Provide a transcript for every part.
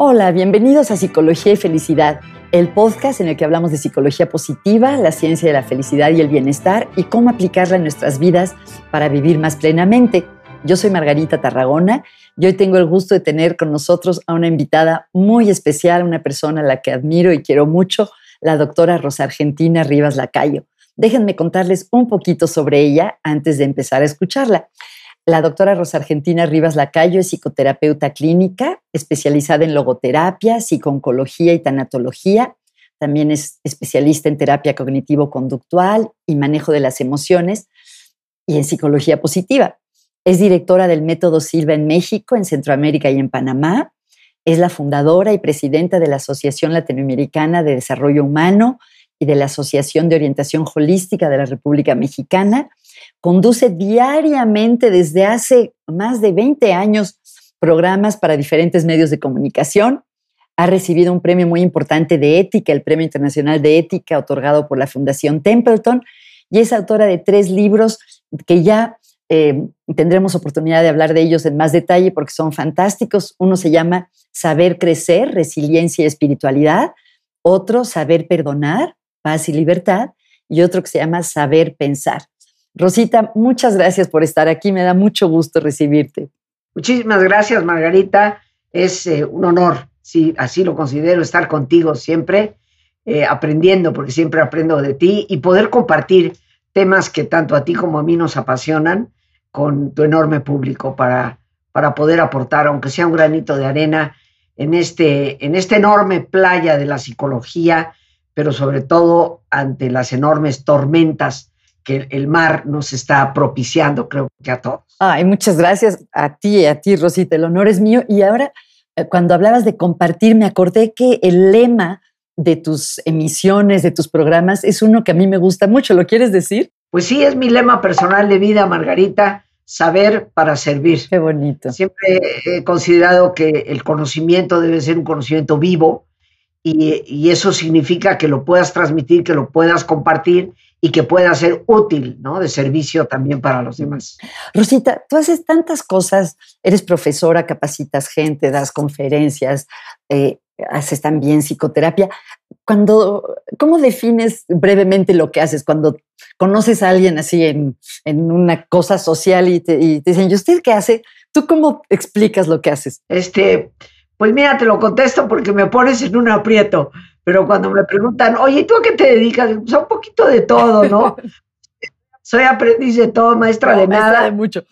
Hola, bienvenidos a Psicología y Felicidad, el podcast en el que hablamos de psicología positiva, la ciencia de la felicidad y el bienestar y cómo aplicarla en nuestras vidas para vivir más plenamente. Yo soy Margarita Tarragona y hoy tengo el gusto de tener con nosotros a una invitada muy especial, una persona a la que admiro y quiero mucho, la doctora Rosa Argentina Rivas Lacayo. Déjenme contarles un poquito sobre ella antes de empezar a escucharla. La doctora Rosa Argentina Rivas Lacayo es psicoterapeuta clínica, especializada en logoterapia, psicooncología y tanatología. También es especialista en terapia cognitivo-conductual y manejo de las emociones y en psicología positiva. Es directora del Método Silva en México, en Centroamérica y en Panamá. Es la fundadora y presidenta de la Asociación Latinoamericana de Desarrollo Humano y de la Asociación de Orientación Holística de la República Mexicana conduce diariamente desde hace más de 20 años programas para diferentes medios de comunicación. Ha recibido un premio muy importante de ética, el Premio Internacional de Ética, otorgado por la Fundación Templeton, y es autora de tres libros que ya eh, tendremos oportunidad de hablar de ellos en más detalle porque son fantásticos. Uno se llama Saber Crecer, Resiliencia y Espiritualidad, otro Saber Perdonar, Paz y Libertad, y otro que se llama Saber Pensar. Rosita, muchas gracias por estar aquí. Me da mucho gusto recibirte. Muchísimas gracias, Margarita. Es eh, un honor, sí, así lo considero, estar contigo siempre, eh, aprendiendo, porque siempre aprendo de ti y poder compartir temas que tanto a ti como a mí nos apasionan con tu enorme público para, para poder aportar, aunque sea un granito de arena, en este, en esta enorme playa de la psicología, pero sobre todo ante las enormes tormentas que el mar nos está propiciando, creo que a todos. Ay, muchas gracias a ti y a ti, Rosita. El honor es mío. Y ahora, eh, cuando hablabas de compartir, me acordé que el lema de tus emisiones, de tus programas, es uno que a mí me gusta mucho. ¿Lo quieres decir? Pues sí, es mi lema personal de vida, Margarita, saber para servir. Qué bonito. Siempre he considerado que el conocimiento debe ser un conocimiento vivo y, y eso significa que lo puedas transmitir, que lo puedas compartir y que pueda ser útil, ¿no? De servicio también para los demás. Rosita, tú haces tantas cosas, eres profesora, capacitas gente, das conferencias, eh, haces también psicoterapia. Cuando, ¿Cómo defines brevemente lo que haces cuando conoces a alguien así en, una cosa social y te, y te dicen, ¿y usted qué hace? ¿Tú cómo explicas lo que haces? Este, pues mira, te lo contesto porque me pones en un aprieto. Pero cuando me preguntan, oye, ¿tú a qué te dedicas? Pues un poquito de todo, ¿no? Soy aprendiz de todo, maestra de nada. de mucho.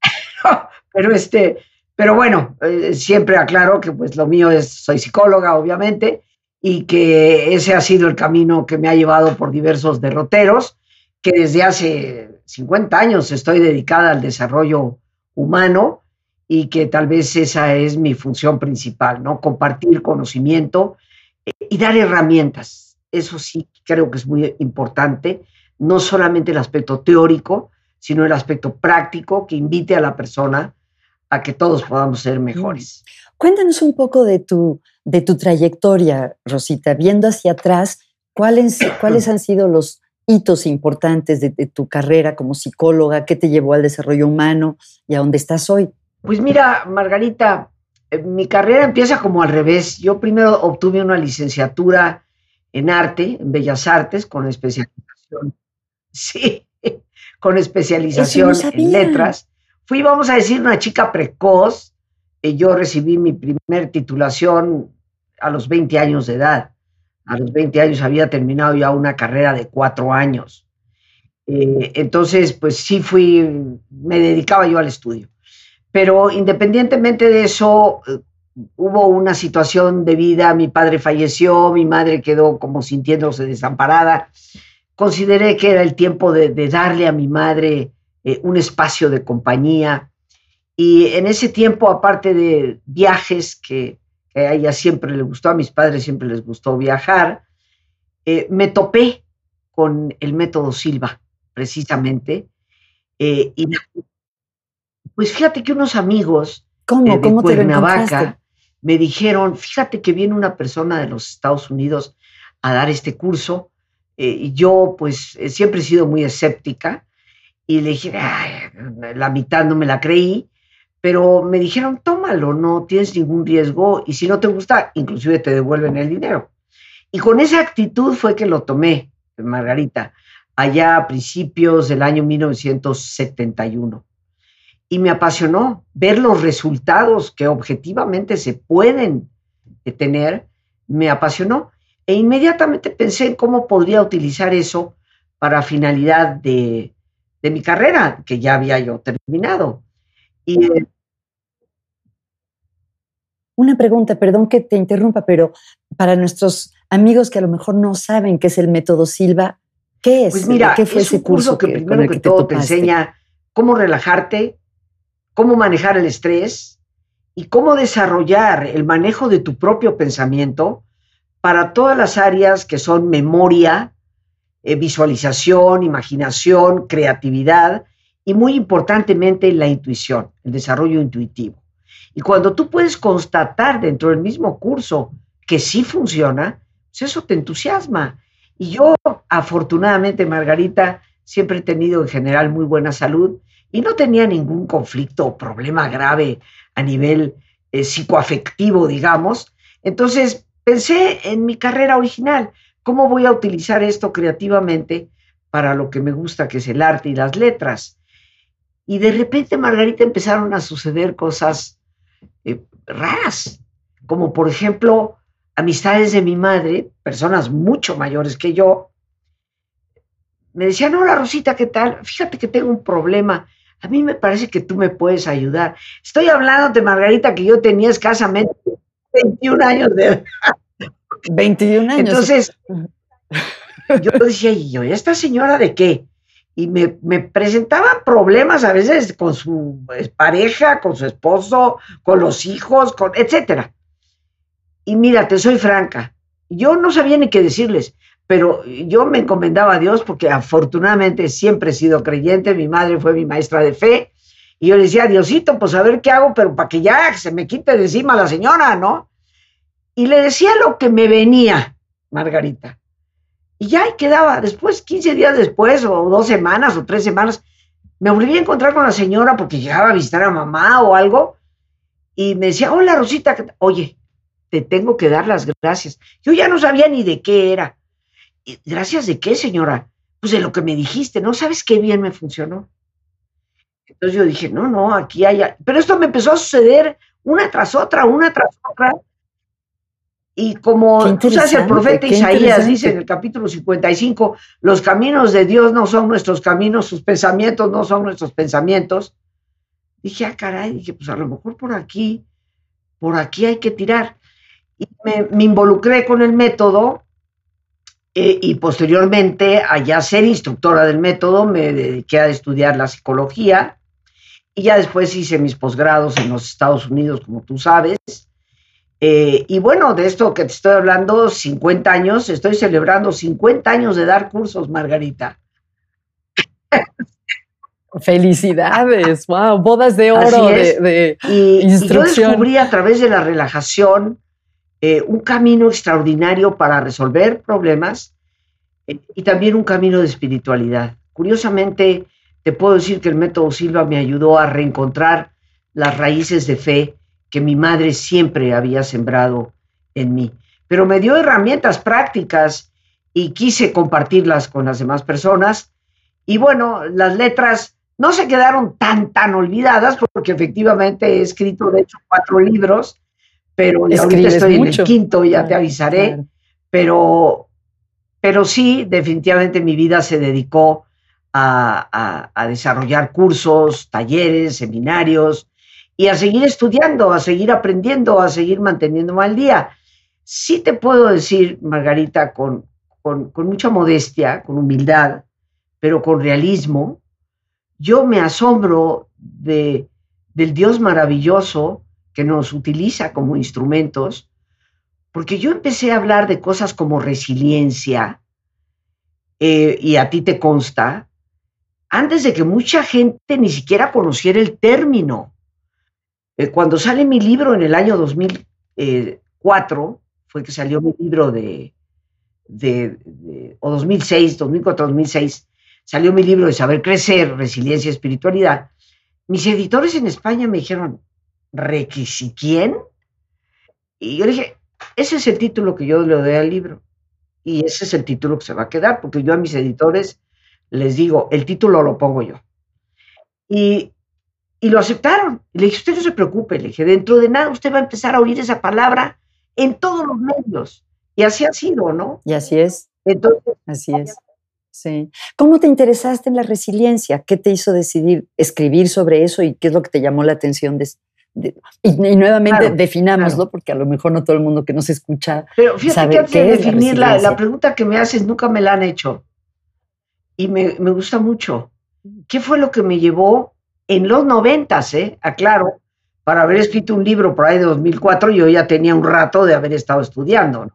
pero este, pero bueno, eh, siempre aclaro que pues lo mío es, soy psicóloga, obviamente, y que ese ha sido el camino que me ha llevado por diversos derroteros, que desde hace 50 años estoy dedicada al desarrollo humano y que tal vez esa es mi función principal, ¿no? Compartir conocimiento y dar herramientas. Eso sí creo que es muy importante, no solamente el aspecto teórico, sino el aspecto práctico que invite a la persona a que todos podamos ser mejores. Cuéntanos un poco de tu, de tu trayectoria, Rosita, viendo hacia atrás, ¿cuáles, cuáles han sido los hitos importantes de, de, tu carrera como psicóloga? ¿Qué te llevó al desarrollo humano y a dónde estás hoy? Pues mira, Margarita, mi carrera empieza como al revés. Yo primero obtuve una licenciatura en arte, en Bellas Artes, con especialización, sí, con especialización en letras. Fui, vamos a decir, una chica precoz. Eh, yo recibí mi primer titulación a los 20 años de edad. A los 20 años había terminado ya una carrera de cuatro años. Eh, entonces, pues sí fui, me dedicaba yo al estudio. Pero independientemente de eso, eh, hubo una situación de vida, mi padre falleció, mi madre quedó como sintiéndose desamparada. Consideré que era el tiempo de, darle a mi madre eh, un espacio de compañía. Y en ese tiempo, aparte de viajes que, a ella siempre le gustó, a mis padres siempre les gustó viajar, eh, me topé con el método Silva, precisamente, y pues fíjate que unos amigos ¿Cómo? Eh, de Cuernavaca me dijeron, fíjate que viene una persona de los Estados Unidos a dar este curso. Eh, y yo, pues, eh, siempre he sido muy escéptica. Y le dije, la mitad no me la creí. Pero me dijeron, pruébalo, no tienes ningún riesgo y si no te gusta, inclusive te devuelven el dinero. Y con esa actitud fue que lo tomé, Margarita, allá a principios del año 1971. Y me apasionó ver los resultados que objetivamente se pueden tener, me apasionó. E inmediatamente pensé en cómo podría utilizar eso para finalidad de, de mi carrera, que ya había yo terminado. Y, eh, Una pregunta, perdón que te interrumpa, pero para nuestros amigos que a lo mejor no saben qué es el método Silva, ¿qué es? Pues mira, ¿qué fue es un curso que, primero que, todo te, enseña cómo relajarte, cómo manejar el estrés y cómo desarrollar el manejo de tu propio pensamiento para todas las áreas que son memoria, eh, visualización, imaginación, creatividad y muy importantemente la intuición, el desarrollo intuitivo. Y cuando tú puedes constatar dentro del mismo curso que sí funciona, pues eso te entusiasma. Y yo, afortunadamente, Margarita, siempre he tenido en general muy buena salud y no tenía ningún conflicto o problema grave a nivel eh, psicoafectivo, digamos. Entonces, pensé en mi carrera original, ¿cómo voy a utilizar esto creativamente para lo que me gusta, que es el arte y las letras? Y de repente, Margarita, empezaron a suceder cosas eh, raras, como por ejemplo, amistades de mi madre, personas mucho mayores que yo, me decían, hola Rosita, ¿qué tal? Fíjate que tengo un problema. A mí me parece que tú me puedes ayudar. Estoy hablando de Margarita, que yo tenía escasamente 21 años de edad. 21 años. Entonces, yo decía, ¿y yo, esta señora de qué? Y me, me, presentaban problemas a veces con su pareja, con su esposo, con los hijos, con, etcétera. Y mira, te soy franca, yo no sabía ni qué decirles, pero yo me encomendaba a Dios porque afortunadamente siempre he sido creyente, mi madre fue mi maestra de fe, y yo le decía, Diosito, pues a ver qué hago, pero para que ya se me quite de encima la señora, ¿no? Y le decía lo que me venía, Margarita. Y ya ahí quedaba. Después, 15 días después, o dos semanas, o tres semanas, me volví a encontrar con la señora porque llegaba a visitar a mamá o algo. Y me decía, hola Rosita, oye, te tengo que dar las gracias. Yo ya no sabía ni de qué era. ¿Gracias de qué, señora? Pues de lo que me dijiste, ¿no? ¿Sabes qué bien me funcionó? Entonces yo dije, no, no, aquí hay... Pero esto me empezó a suceder una tras otra, una tras otra. Y como tú sabes, el profeta Isaías dice en el capítulo 55, los caminos de Dios no son nuestros caminos, sus pensamientos no son nuestros pensamientos. Dije, ah, caray, dije, pues a lo mejor por aquí, por aquí hay que tirar. Y me, involucré con el método eh, y posteriormente, allá ser instructora del método, me dediqué a estudiar la psicología y ya después hice mis posgrados en los Estados Unidos, como tú sabes. Eh, y bueno, de esto que te estoy hablando, 50 años, estoy celebrando 50 años de dar cursos, Margarita. Felicidades, wow, bodas de oro de, y, yo descubrí a través de la relajación eh, un camino extraordinario para resolver problemas y también un camino de espiritualidad. Curiosamente, te puedo decir que el método Silva me ayudó a reencontrar las raíces de fe que mi madre siempre había sembrado en mí. Pero me dio herramientas prácticas y quise compartirlas con las demás personas. Y bueno, las letras no se quedaron tan, tan olvidadas porque efectivamente he escrito, de hecho, cuatro libros, pero ahorita estoy en el quinto, ya te avisaré. Pero, pero sí, definitivamente mi vida se dedicó a, desarrollar cursos, talleres, seminarios, y a seguir estudiando, a seguir aprendiendo, a seguir manteniéndome al día. Sí te puedo decir, Margarita, con, con, mucha modestia, con humildad, pero con realismo, yo me asombro de, del Dios maravilloso que nos utiliza como instrumentos, porque yo empecé a hablar de cosas como resiliencia, eh, y a ti te consta, antes de que mucha gente ni siquiera conociera el término. Eh, cuando sale mi libro en el año 2004, fue que salió mi libro de, o 2006, 2004, 2006, salió mi libro de Saber Crecer, Resiliencia y Espiritualidad. Mis editores en España me dijeron, ¿requisiquién? Y yo dije, ese es el título que yo le doy al libro. Y ese es el título que se va a quedar, porque yo a mis editores les digo, el título lo pongo yo. Y, y lo aceptaron. Le dije, usted no se preocupe, le dije, dentro de nada usted va a empezar a oír esa palabra en todos los medios. Y así ha sido, ¿no? Y así es. Entonces, así es. Sí. ¿Cómo te interesaste en la resiliencia? ¿Qué te hizo decidir escribir sobre eso y qué es lo que te llamó la atención de, y, nuevamente definámoslo, porque a lo mejor no todo el mundo que nos escucha. Pero fíjate que antes de definir la, pregunta que me haces, nunca me la han hecho. Y me, me, gusta mucho. ¿Qué fue lo que me llevó en los noventas, eh? Aclaro, para haber escrito un libro por ahí de 2004, yo ya tenía un rato de haber estado estudiando.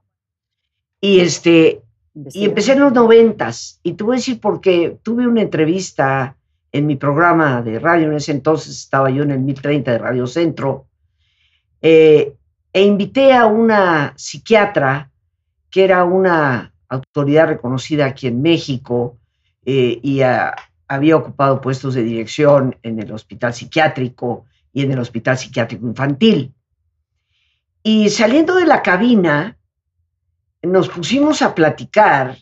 Y, este, y empecé en los noventas. Y te voy a decir porque tuve una entrevista en mi programa de radio, en ese entonces estaba yo en el 1030 de Radio Centro, eh, e invité a una psiquiatra que era una autoridad reconocida aquí en México eh, y había ocupado puestos de dirección en el hospital psiquiátrico y en el hospital psiquiátrico infantil. Y saliendo de la cabina, nos pusimos a platicar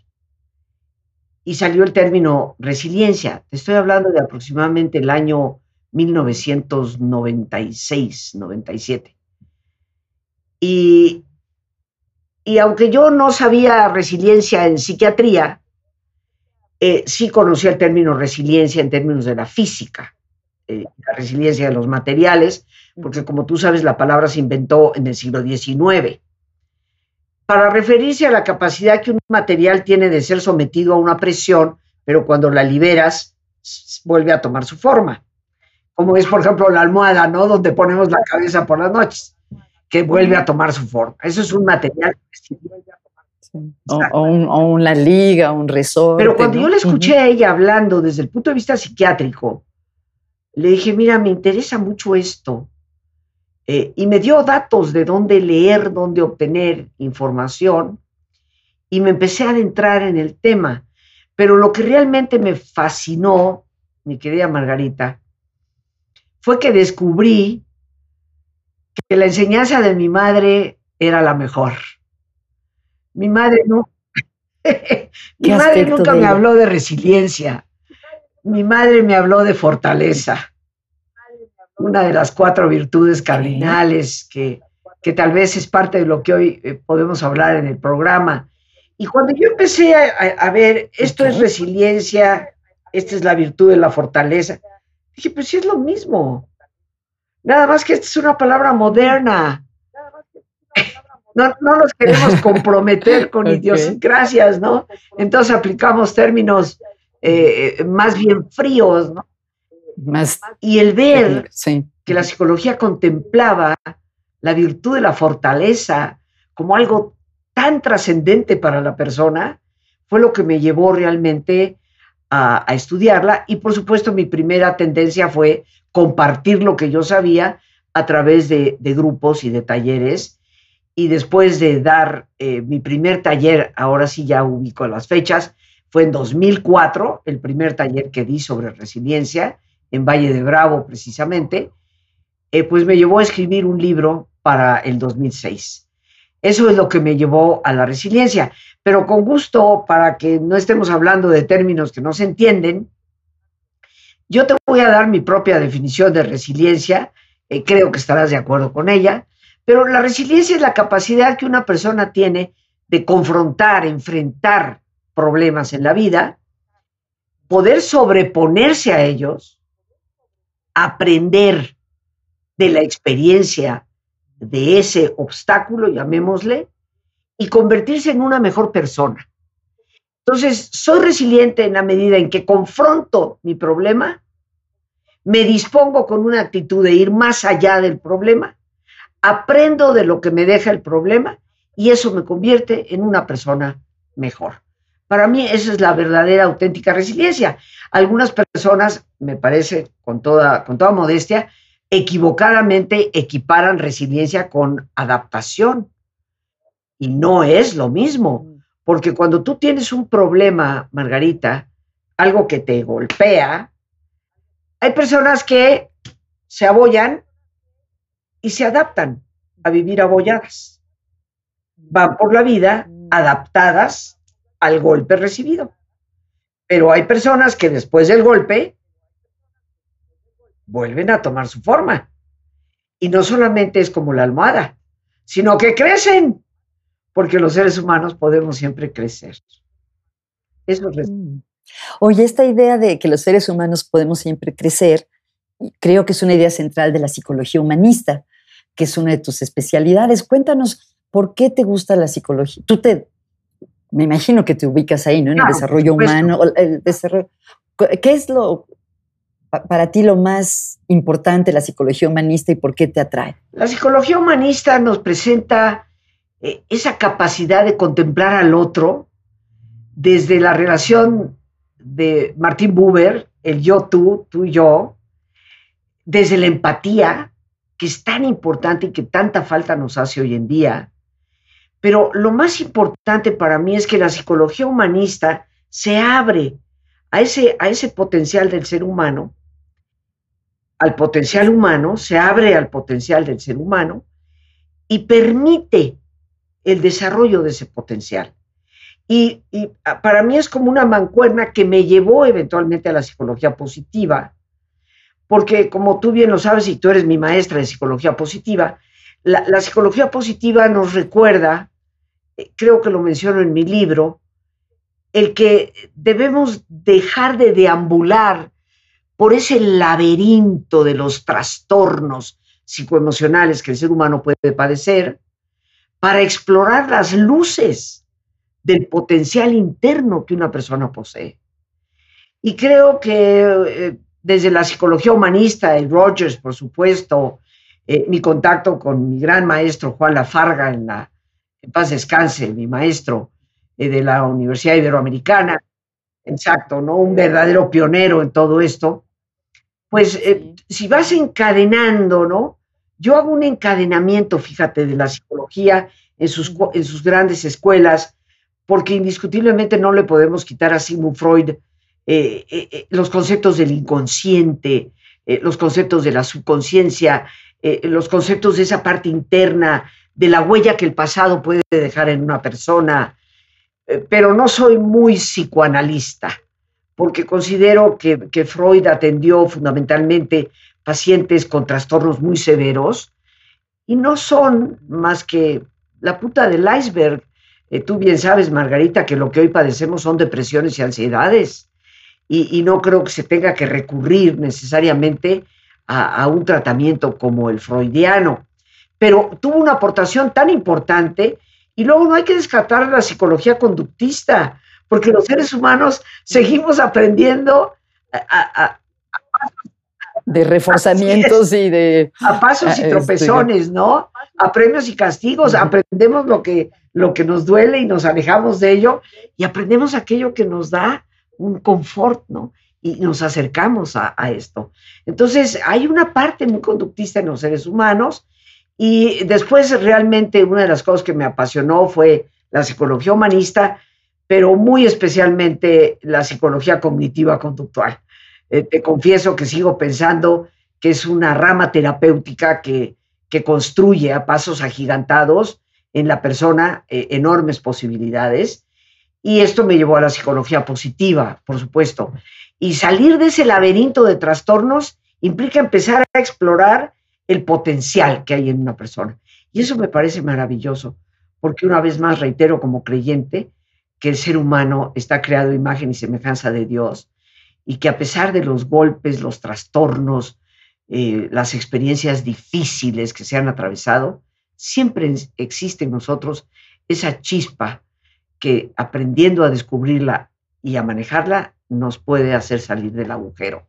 y salió el término resiliencia. Te estoy hablando de aproximadamente el año 1996, 97. Y, aunque yo no sabía resiliencia en psiquiatría, eh, sí conocía el término resiliencia en términos de la física, eh, la resiliencia de los materiales, porque como tú sabes, la palabra se inventó en el siglo XIX para referirse a la capacidad que un material tiene de ser sometido a una presión, pero cuando la liberas vuelve a tomar su forma. Como es, por ejemplo, la almohada, ¿no? Donde ponemos la cabeza por las noches, que vuelve a tomar su forma. Eso es un material que o, una liga, un resorte. Pero cuando yo le escuché a ella hablando desde el punto de vista psiquiátrico, le dije, mira, me interesa mucho esto. Eh, y me dio datos de dónde leer, dónde obtener información y me empecé a adentrar en el tema. Pero lo que realmente me fascinó, mi querida Margarita, fue que descubrí que la enseñanza de mi madre era la mejor. Mi madre no. mi madre nunca me habló de resiliencia. Mi madre me habló de fortaleza una de las cuatro virtudes cardinales que, que tal vez es parte de lo que hoy eh, podemos hablar en el programa. Y cuando yo empecé a, ver, esto es resiliencia, esta es la virtud de la fortaleza, dije, pues sí es lo mismo. Nada más que esta es una palabra moderna. No, no nos queremos comprometer con idiosincrasias, ¿no? Entonces aplicamos términos eh, eh, más bien fríos, ¿no? Y el ver que la psicología contemplaba la virtud de la fortaleza como algo tan trascendente para la persona, fue lo que me llevó realmente a, estudiarla. Y por supuesto mi primera tendencia fue compartir lo que yo sabía a través de, grupos y de talleres. Y después de dar eh, mi primer taller, ahora sí ya ubico las fechas, fue en 2004, el primer taller que di sobre resiliencia, en Valle de Bravo precisamente, eh, pues me llevó a escribir un libro para el 2006. Eso es lo que me llevó a la resiliencia. Pero con gusto, para que no estemos hablando de términos que no se entienden, yo te voy a dar mi propia definición de resiliencia, eh, creo que estarás de acuerdo con ella, pero la resiliencia es la capacidad que una persona tiene de confrontar, enfrentar problemas en la vida, poder sobreponerse a ellos, aprender de la experiencia de ese obstáculo, llamémosle, y convertirse en una mejor persona. Entonces, soy resiliente en la medida en que confronto mi problema, me dispongo con una actitud de ir más allá del problema, aprendo de lo que me deja el problema y eso me convierte en una persona mejor. Para mí esa es la verdadera, auténtica resiliencia. Algunas personas, me parece, con toda, con toda modestia, equivocadamente equiparan resiliencia con adaptación. Y no es lo mismo, porque cuando tú tienes un problema, Margarita, algo que te golpea, hay personas que se abollan y se adaptan a vivir abolladas. Van por la vida adaptadas al golpe recibido. Pero hay personas que después del golpe vuelven a tomar su forma. Y no solamente es como la almohada, sino que crecen, porque los seres humanos podemos siempre crecer. Eso es. Mm. Oye, esta idea de que los seres humanos podemos siempre crecer, creo que es una idea central de la psicología humanista, que es una de tus especialidades. Cuéntanos, ¿por qué te gusta la psicología? Tú te, me imagino que te ubicas ahí, ¿no? En el desarrollo humano, el desarrollo. ¿Qué es lo, para ti lo más importante de la psicología humanista y por qué te atrae? La psicología humanista nos presenta eh, esa capacidad de contemplar al otro desde la relación de Martín Buber, el yo-tú, tú y yo, desde la empatía, que es tan importante y que tanta falta nos hace hoy en día. Pero lo más importante para mí es que la psicología humanista se abre a ese, a ese potencial del ser humano al potencial humano, se abre al potencial del ser humano y permite el desarrollo de ese potencial. Y, ah, para mí es como una mancuerna que me llevó eventualmente a la psicología positiva, porque como tú bien lo sabes y tú eres mi maestra de psicología positiva, la, psicología positiva nos recuerda, creo que lo menciono en mi libro, el que debemos dejar de deambular por ese laberinto de los trastornos psicoemocionales que el ser humano puede padecer, para explorar las luces del potencial interno que una persona posee. Y creo que eh, desde la psicología humanista, el Rogers, por supuesto, eh, mi contacto con mi gran maestro Juan Lafarga, en la en paz descanse, mi maestro eh, de la Universidad Iberoamericana, exacto, ¿no? Un verdadero pionero en todo esto. Pues eh, si vas encadenando, ¿no? Yo hago un encadenamiento, fíjate, de la psicología en sus, en sus grandes escuelas, porque indiscutiblemente no le podemos quitar a Sigmund Freud eh, eh, los conceptos del inconsciente, los conceptos de la subconsciencia, los conceptos de esa parte interna, de la huella que el pasado puede dejar en una persona, pero no soy muy psicoanalista, porque considero que, Freud atendió fundamentalmente pacientes con trastornos muy severos y no son más que la puta del iceberg. Eh, tú bien sabes, Margarita, que lo que hoy padecemos son depresiones y ansiedades y, no creo que se tenga que recurrir necesariamente a, a un tratamiento como el freudiano. Pero tuvo una aportación tan importante y luego no hay que descartar la psicología conductista, porque los seres humanos seguimos aprendiendo a, de reforzamientos y de... A pasos y este, tropezones, ¿no? A premios y castigos, aprendemos lo que, lo que nos duele y nos alejamos de ello y aprendemos aquello que nos da un confort, ¿no? Y nos acercamos a, a esto. Entonces, hay una parte muy conductista en los seres humanos y después realmente una de las cosas que me apasionó fue la psicología humanista, pero muy especialmente la psicología cognitiva conductual. Eh, te confieso que sigo pensando que es una rama terapéutica que, que construye a pasos agigantados en la persona eh, enormes posibilidades. Y esto me llevó a la psicología positiva, por supuesto. Y salir de ese laberinto de trastornos implica empezar a explorar el potencial que hay en una persona. Y eso me parece maravilloso, porque una vez más reitero como creyente, que el ser humano está creado imagen y semejanza de Dios y que a pesar de los golpes, los trastornos, eh, las experiencias difíciles que se han atravesado, siempre existe en nosotros esa chispa que aprendiendo a descubrirla y a manejarla nos puede hacer salir del agujero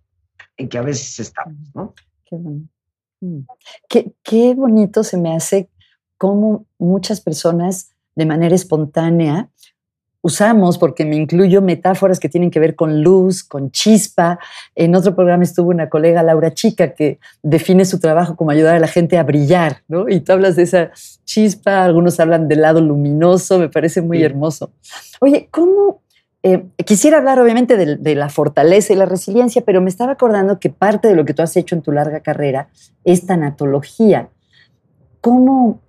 en que a veces estamos, ¿no? Qué, mm. Qué, qué bonito se me hace cómo muchas personas de manera espontánea usamos, porque me incluyo metáforas que tienen que ver con luz, con chispa. En otro programa estuvo una colega, Laura Chica, que define su trabajo como ayudar a la gente a brillar, ¿no? Y tú hablas de esa chispa, algunos hablan del lado luminoso, me parece muy hermoso. Oye, ¿cómo? Eh, quisiera hablar obviamente de, de la fortaleza y la resiliencia, pero me estaba acordando que parte de lo que tú has hecho en tu larga carrera es tanatología. ¿cómo,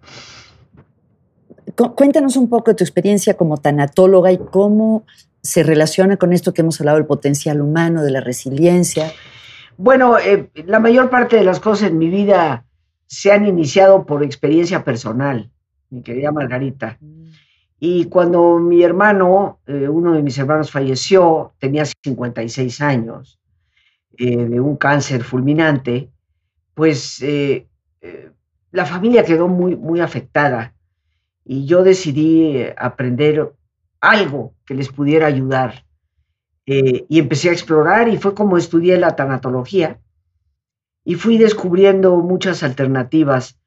cuéntanos un poco de tu experiencia como tanatóloga y cómo se relaciona con esto que hemos hablado del potencial humano, de la resiliencia. Bueno, eh, la mayor parte de las cosas en mi vida se han iniciado por experiencia personal, mi querida Margarita. Mm. Y cuando mi hermano, eh, uno de mis hermanos falleció, tenía 56 años, eh, de un cáncer fulminante, pues la familia quedó muy, muy afectada y yo decidí aprender algo que les pudiera ayudar. Eh, y empecé a explorar y fue como estudié la tanatología y fui descubriendo muchas alternativas.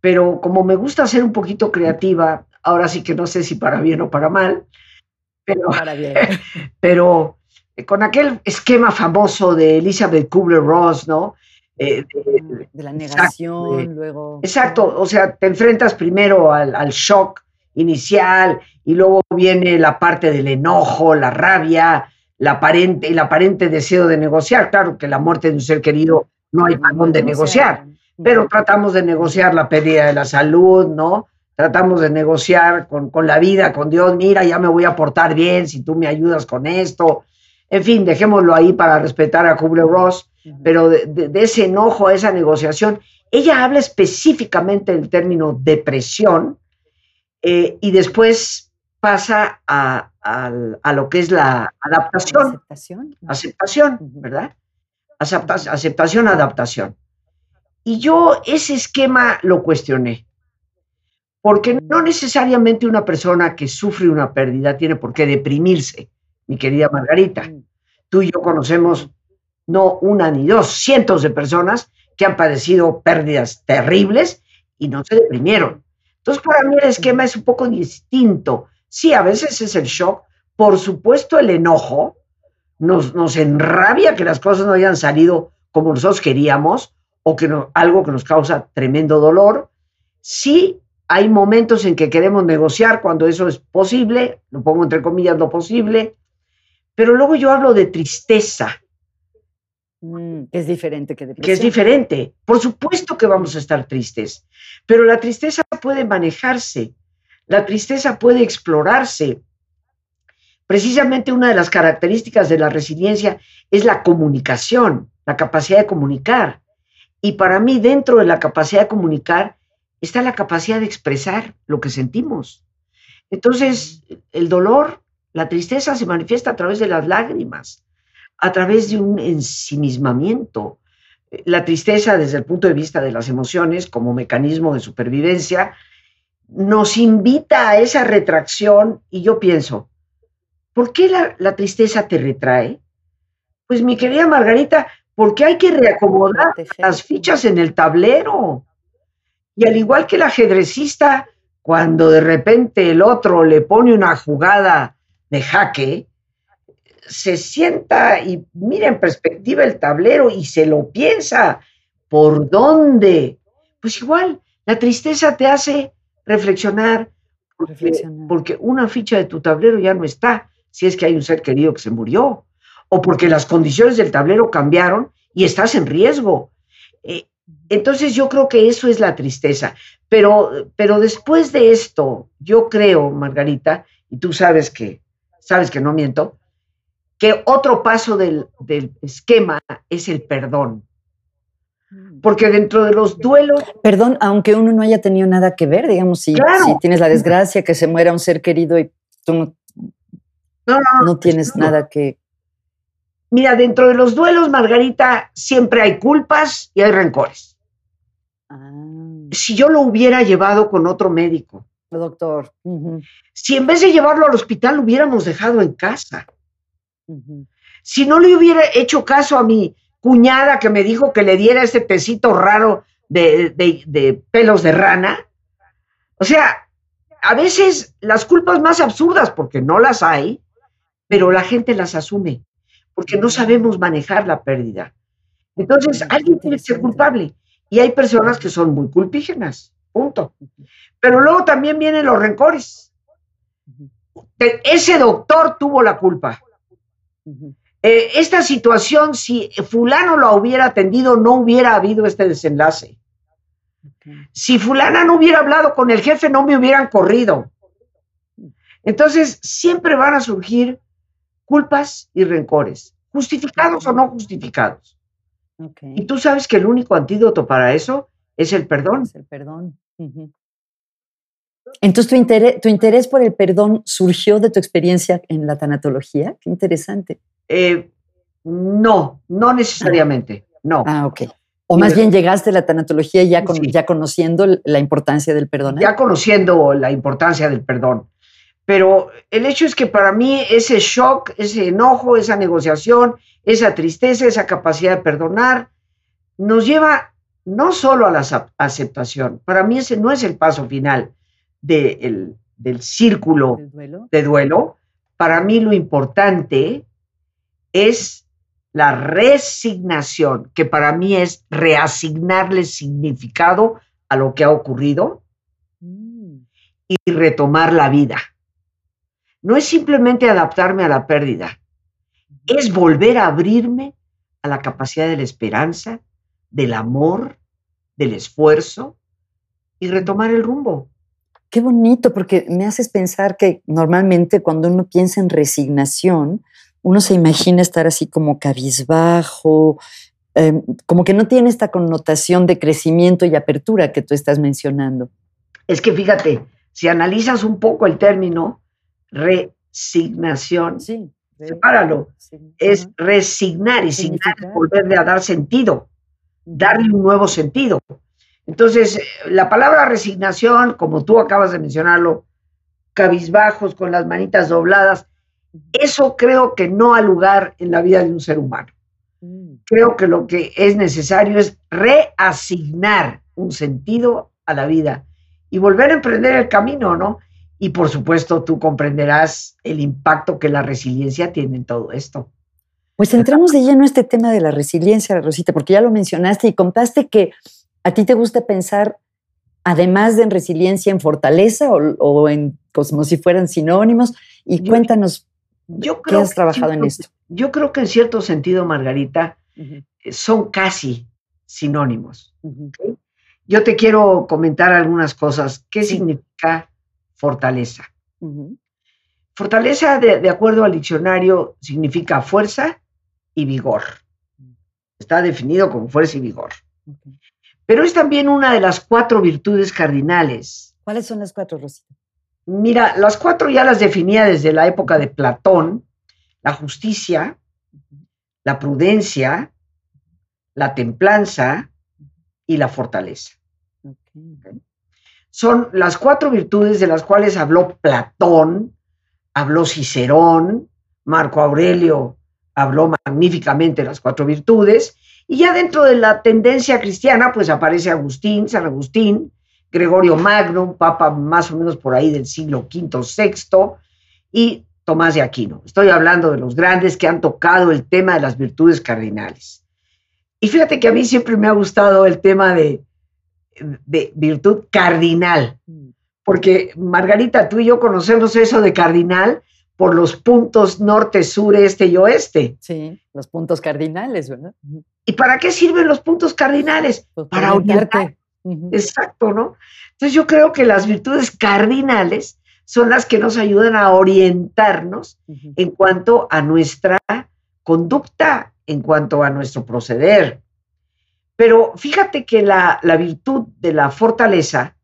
Pero como me gusta ser un poquito creativa, ahora sí que no sé si para bien o para mal, pero, pero eh, con aquel esquema famoso de Elizabeth Kubler-Ross, ¿no? Eh, de, la negación, luego... Exacto, o sea, te enfrentas primero al, al shock inicial y luego viene la parte del enojo, la rabia, la aparente, el aparente deseo de negociar. Claro que la muerte de un ser querido no hay para dónde negociar, pero tratamos de negociar la pérdida de la salud, ¿no? Tratamos de negociar con, la vida, con Dios, mira, ya me voy a portar bien si tú me ayudas con esto. En fin, dejémoslo ahí para respetar a Kubler-Ross, pero de, de ese enojo, a esa negociación, ella habla específicamente del término depresión, eh, y después pasa a, lo que es la adaptación. Aceptación. Aceptación, ¿verdad? aceptación, adaptación. Y yo ese esquema lo cuestioné, porque no necesariamente una persona que sufre una pérdida tiene por qué deprimirse, mi querida Margarita. Tú y yo conocemos no una ni dos, cientos de personas que han padecido pérdidas terribles y no se deprimieron. Entonces, para mí el esquema es un poco distinto. Sí, a veces es el shock, por supuesto el enojo, nos, nos enrabia que las cosas no hayan salido como nosotros queríamos o que algo que nos causa tremendo dolor. Sí, hay momentos en que queremos negociar cuando eso es posible, lo pongo entre comillas lo posible, pero luego yo hablo de tristeza. Mm, es diferente que Que es diferente. Por supuesto que vamos a estar tristes, pero la tristeza puede manejarse, la tristeza puede explorarse. Precisamente una de las características de la resiliencia es la comunicación, la capacidad de comunicar. Y para mí, dentro de la capacidad de comunicar, está la capacidad de expresar lo que sentimos. Entonces, el dolor, la tristeza se manifiesta a través de las lágrimas, a través de un ensimismamiento. La tristeza desde el punto de vista de las emociones como mecanismo de supervivencia nos invita a esa retracción y yo pienso, ¿por qué la, tristeza te retrae? Pues mi querida Margarita, porque hay que reacomodar las fichas en el tablero. Y al igual que el ajedrecista, cuando de repente el otro le pone una jugada de jaque, se sienta y mira en perspectiva el tablero y se lo piensa. ¿Por dónde? Pues igual, la tristeza te hace reflexionar porque, una ficha de tu tablero ya no está, si es que hay un ser querido que se murió, o porque las condiciones del tablero cambiaron y estás en riesgo. Eh, entonces yo creo que eso es la tristeza. Pero, pero después de esto, yo creo, Margarita, y tú sabes que, sabes que no miento, que otro paso del, esquema es el perdón. Mm. Porque dentro de los duelos... Perdón, aunque uno no haya tenido nada que ver, digamos, si, tienes la desgracia que se muera un ser querido y tú no, tienes nada que... Mira, dentro de los duelos, Margarita, siempre hay culpas y hay rencores. Ah. Si yo lo hubiera llevado con otro médico. Doctor. Si en vez de llevarlo al hospital lo hubiéramos dejado en casa. Si no le hubiera hecho caso a mi cuñada que me dijo que le diera ese tecito raro de, pelos de rana, o sea, a veces las culpas más absurdas, porque no las hay, pero la gente las asume, porque no sabemos manejar la pérdida. Entonces, alguien tiene que ser culpable. Y hay personas que son muy culpígenas, punto. Pero luego también vienen los rencores. Ese doctor tuvo la culpa. Eh, esta situación, si fulano lo hubiera atendido, no hubiera habido este desenlace. Si fulana no hubiera hablado con el jefe, no me hubieran corrido. Entonces, siempre van a surgir culpas y rencores, justificados o no justificados. Y tú sabes que el único antídoto para eso es el perdón. Es el perdón. Entonces, ¿tu interés, ¿tu interés por el perdón surgió de tu experiencia en la tanatología? Qué interesante. Eh, no, no necesariamente, no. Ah, ok. O más bien llegaste a la tanatología ya, ya conociendo la importancia del perdón. Ya conociendo la importancia del perdón. Pero el hecho es que para mí ese shock, ese enojo, esa negociación, esa tristeza, esa capacidad de perdonar, nos lleva no solo a la aceptación. Para mí ese no es el paso final del círculo de duelo. Para mí lo importante es la resignación, que para mí es reasignarle significado a lo que ha ocurrido mm. y retomar la vida. No es simplemente adaptarme a la pérdida, es volver a abrirme a la capacidad de la esperanza, del amor, del esfuerzo y retomar el rumbo. Qué bonito, porque me haces pensar que normalmente cuando uno piensa en resignación, uno se imagina estar así como cabizbajo, em, como que no tiene esta connotación de crecimiento y apertura que tú estás mencionando. Es que fíjate, si analizas un poco el término resignación, sí, sepáralo, es resignar y signar es volverle a dar sentido, darle un nuevo sentido. Entonces, la palabra resignación, como tú acabas de mencionarlo, cabizbajos, con las manitas dobladas, eso creo que no ha lugar en la vida de un ser humano. Mm. Creo que lo que es necesario es reasignar un sentido a la vida y volver a emprender el camino, ¿no? Y por supuesto, tú comprenderás el impacto que la resiliencia tiene en todo esto. Pues entramos de lleno a este tema de la resiliencia, Rosita, porque ya lo mencionaste y contaste que a ti te gusta pensar, además de en resiliencia, en fortaleza o, en como si fueran sinónimos. Y cuéntanos yo creo has trabajado en esto? Yo creo que en cierto sentido, Margarita, son casi sinónimos. Yo te quiero comentar algunas cosas. ¿Qué significa fortaleza? Fortaleza, de, acuerdo al diccionario, significa fuerza y vigor. Está definido como fuerza y vigor. Pero es también una de las cuatro virtudes cardinales. ¿Cuáles son las cuatro, Rosita? Mira, las cuatro ya las definía desde la época de Platón, la justicia, la prudencia, la templanza y la fortaleza. Son las cuatro virtudes de las cuales habló Platón, habló Cicerón, Marco Aurelio habló magníficamente las cuatro virtudes, y ya dentro de la tendencia cristiana, pues aparece Agustín, San Agustín, Gregorio Magno, papa más o menos por ahí del siglo V, VI, y Tomás de Aquino. Estoy hablando de los grandes que han tocado el tema de las virtudes cardinales. Y fíjate que a mí siempre me ha gustado el tema de, de virtud cardinal, porque Margarita, tú y yo conocemos eso de cardinal por los puntos norte, sur, este y oeste. Sí, los puntos cardinales, ¿verdad? ¿Y para qué sirven los puntos cardinales? Pues para orientar. Exacto, ¿no? Entonces yo creo que las virtudes cardinales son las que nos ayudan a orientarnos en cuanto a nuestra conducta, en cuanto a nuestro proceder. Pero fíjate que la, virtud de la fortaleza,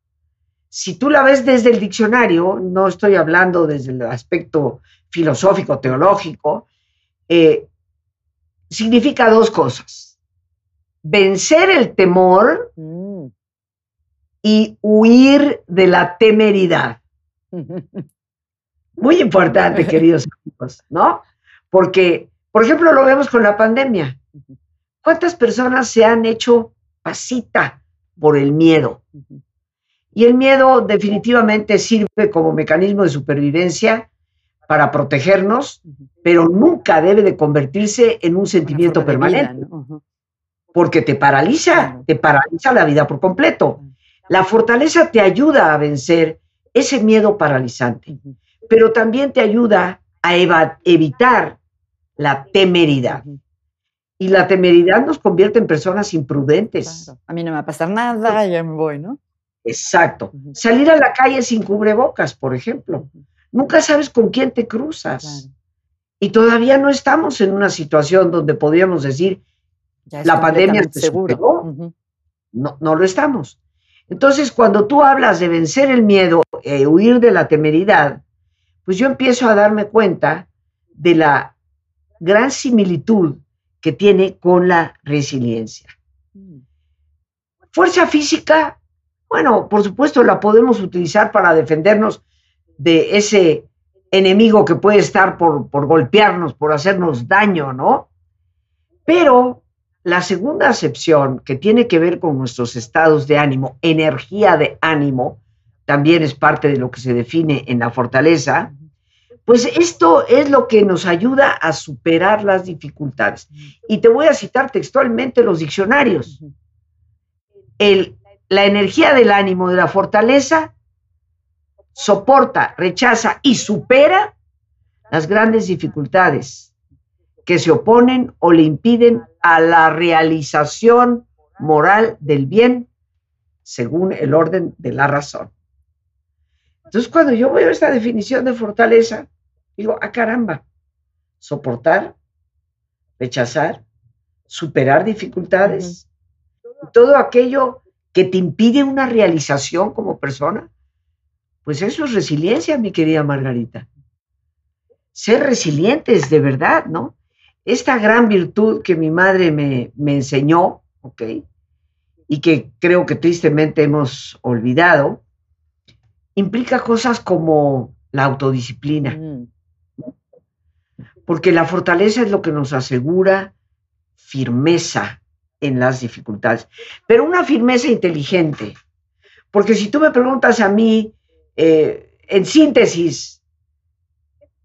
si tú la ves desde el diccionario, no estoy hablando desde el aspecto filosófico, teológico, eh, significa dos cosas. Vencer el temor mm y huir de la temeridad. Muy importante, queridos amigos, ¿no? Porque, por ejemplo, lo vemos con la pandemia. ¿Cuántas personas se han hecho pasita por el miedo? Y el miedo definitivamente sirve como mecanismo de supervivencia para protegernos, pero nunca debe de convertirse en un sentimiento permanente, porque te paraliza, te paraliza la vida por completo. La fortaleza te ayuda a vencer ese miedo paralizante, pero también te ayuda a evitar la temeridad. Y la temeridad nos convierte en personas imprudentes. A mí no me va a pasar nada, ya me voy, ¿no? Exacto. Salir a la calle sin cubrebocas, por ejemplo. Nunca sabes con quién te cruzas. Y todavía no estamos en una situación donde podríamos decir, la pandemia se seguro. no, no lo estamos. Entonces, cuando tú hablas de vencer el miedo e huir de la temeridad, pues yo empiezo a darme cuenta de la gran similitud que tiene con la resiliencia. Mm. Fuerza física, bueno, por supuesto la podemos utilizar para defendernos de ese enemigo que puede estar por, por golpearnos, por hacernos daño, ¿no? Pero la segunda acepción, que tiene que ver con nuestros estados de ánimo, energía de ánimo, también es parte de lo que se define en la fortaleza, pues esto es lo que nos ayuda a superar las dificultades. Y te voy a citar textualmente los diccionarios. la energía del ánimo de la fortaleza soporta, rechaza y supera las grandes dificultades que se oponen o le impiden a la realización moral del bien según el orden de la razón. Entonces, cuando yo veo esta definición de fortaleza, Digo, ah, caramba, soportar, rechazar, superar dificultades, todo aquello que te impide una realización como persona, pues eso es resiliencia, mi querida Margarita. Ser resilientes de verdad, ¿no? Esta gran virtud que mi madre me, enseñó, ¿ok? Y que creo que tristemente hemos olvidado, implica cosas como la autodisciplina porque la fortaleza es lo que nos asegura firmeza en las dificultades, pero una firmeza inteligente, porque si tú me preguntas a mí, eh, en síntesis,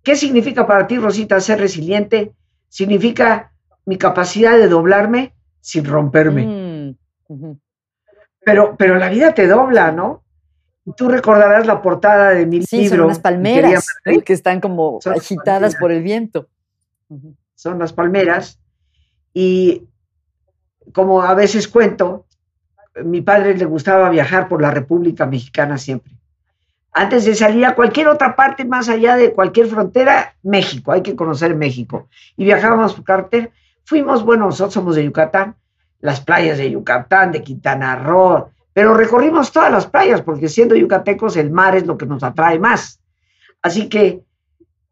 ¿qué significa para ti, Rosita, ser resiliente? Significa mi capacidad de doblarme sin romperme. Mm, pero, pero la vida te dobla, ¿no? Tú recordarás la portada de mi sí, libro. Son unas palmeras que están como agitadas por el viento son las palmeras. Y como a veces cuento, mi padre le gustaba viajar por la República Mexicana siempre. Antes de salir a cualquier otra parte más allá de cualquier frontera, México, hay que conocer México. Y viajábamos por carretera. Fuimos, bueno, nosotros somos de Yucatán, las playas de Yucatán, de Quintana Roo, pero recorrimos todas las playas porque siendo yucatecos el mar es lo que nos atrae más. Así que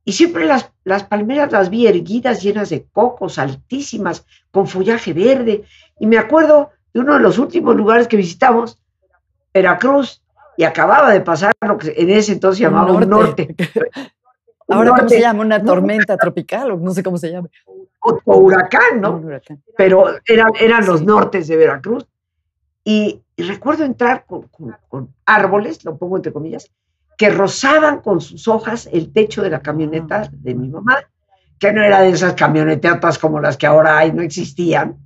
y siempre las, las palmeras las vi erguidas, llenas de cocos, altísimas, con follaje verde. Y me acuerdo de uno de los últimos lugares que visitamos, Veracruz, y acababa de pasar lo que en ese entonces se llamaba un norte. Ahora, ¿cómo se llama? ¿Una tormenta tropical o no sé cómo se llama? O, huracán, ¿no? Pero eran, eran los nortes de Veracruz. Y, recuerdo entrar con, con, árboles, lo pongo entre comillas, que rozaban con sus hojas el techo de la camioneta de mi mamá, que no era de esas camionetas como las que ahora hay, no existían.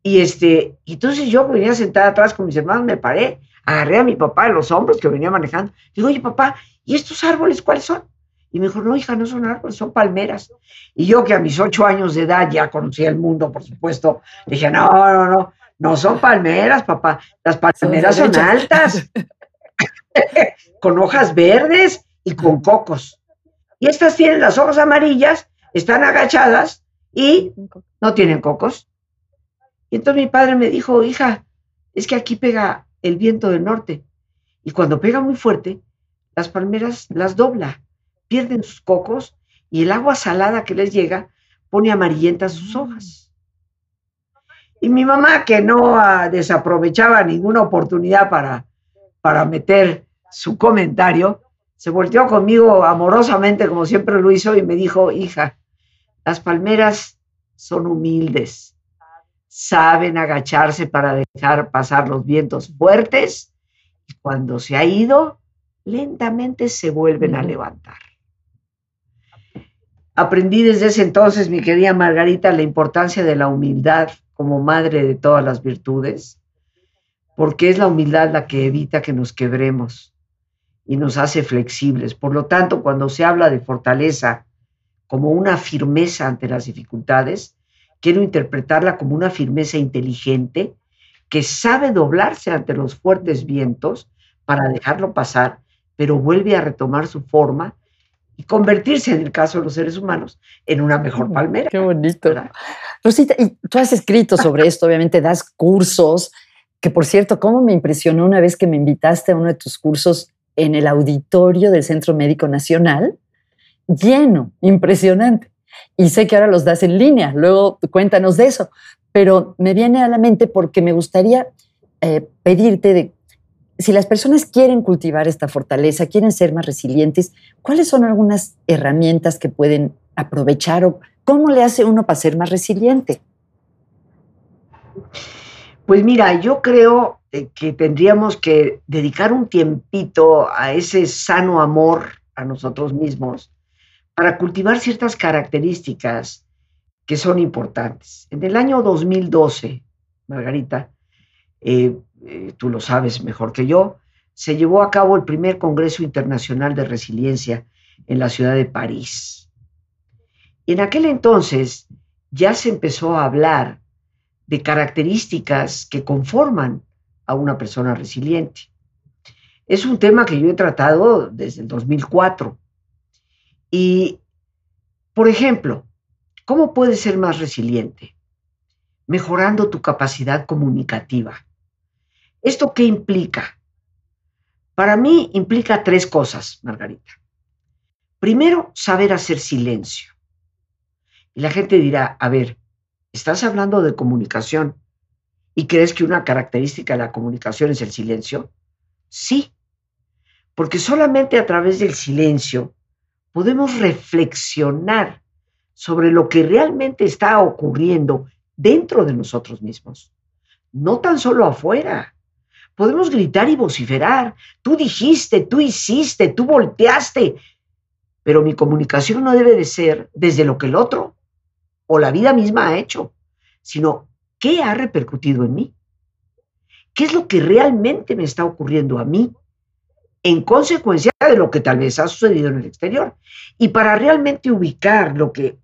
Y este, entonces yo venía sentada atrás con mis hermanos, me paré, agarré a mi papá de los hombros que venía manejando. Digo, oye, papá, ¿y estos árboles cuáles son? Y me dijo, no, hija, no son árboles, son palmeras. Y yo, que a mis ocho años de edad ya conocía el mundo, por supuesto, dije, no, no, no, no son palmeras, papá. Las palmeras son altas. con hojas verdes y con cocos. Y estas tienen las hojas amarillas, están agachadas y no tienen cocos. Y entonces mi padre me dijo, hija, es que aquí pega el viento del norte. Y cuando pega muy fuerte, las palmeras las dobla, pierden sus cocos y el agua salada que les llega pone amarillentas sus hojas. Y mi mamá, que no ah, desaprovechaba ninguna oportunidad para para meter su comentario, se volteó conmigo amorosamente, como siempre lo hizo, y me dijo, hija, las palmeras son humildes, saben agacharse para dejar pasar los vientos fuertes, y cuando se ha ido, lentamente se vuelven a levantar. Aprendí desde ese entonces, mi querida Margarita, la importancia de la humildad como madre de todas las virtudes porque es la humildad la que evita que nos quebremos y nos hace flexibles. Por lo tanto, cuando se habla de fortaleza como una firmeza ante las dificultades, quiero interpretarla como una firmeza inteligente que sabe doblarse ante los fuertes vientos para dejarlo pasar, pero vuelve a retomar su forma y convertirse, en el caso de los seres humanos, en una mejor mm, palmera. Qué bonito. Rosita, y tú has escrito sobre esto, obviamente das cursos, que por cierto, cómo me impresionó una vez que me invitaste a uno de tus cursos en el auditorio del Centro Médico Nacional, lleno, impresionante. Y sé que ahora los das en línea, luego cuéntanos de eso, pero me viene a la mente porque me gustaría eh, pedirte de si las personas quieren cultivar esta fortaleza, quieren ser más resilientes, ¿cuáles son algunas herramientas que pueden aprovechar o cómo le hace uno para ser más resiliente? Pues mira, yo creo que tendríamos que dedicar un tiempito a ese sano amor a nosotros mismos para cultivar ciertas características que son importantes. En el año 2012, Margarita, eh, eh, tú lo sabes mejor que yo, se llevó a cabo el primer Congreso Internacional de Resiliencia en la ciudad de París. En aquel entonces ya se empezó a hablar de características que conforman a una persona resiliente. Es un tema que yo he tratado desde el 2004. Y, por ejemplo, ¿cómo puedes ser más resiliente? Mejorando tu capacidad comunicativa ¿Esto qué implica? Para mí implica tres cosas, Margarita. Primero, saber hacer silencio. Y la gente dirá, a ver, ¿estás hablando de comunicación y crees que una característica de la comunicación es el silencio? Sí, porque solamente a través del silencio podemos reflexionar sobre lo que realmente está ocurriendo dentro de nosotros mismos, no tan solo afuera. Podemos gritar y vociferar. Tú dijiste, tú hiciste, tú volteaste. Pero mi comunicación no debe de ser desde lo que el otro o la vida misma ha hecho, sino qué ha repercutido en mí. ¿Qué es lo que realmente me está ocurriendo a mí en consecuencia de lo que tal vez ha sucedido en el exterior? Y para realmente ubicar lo que,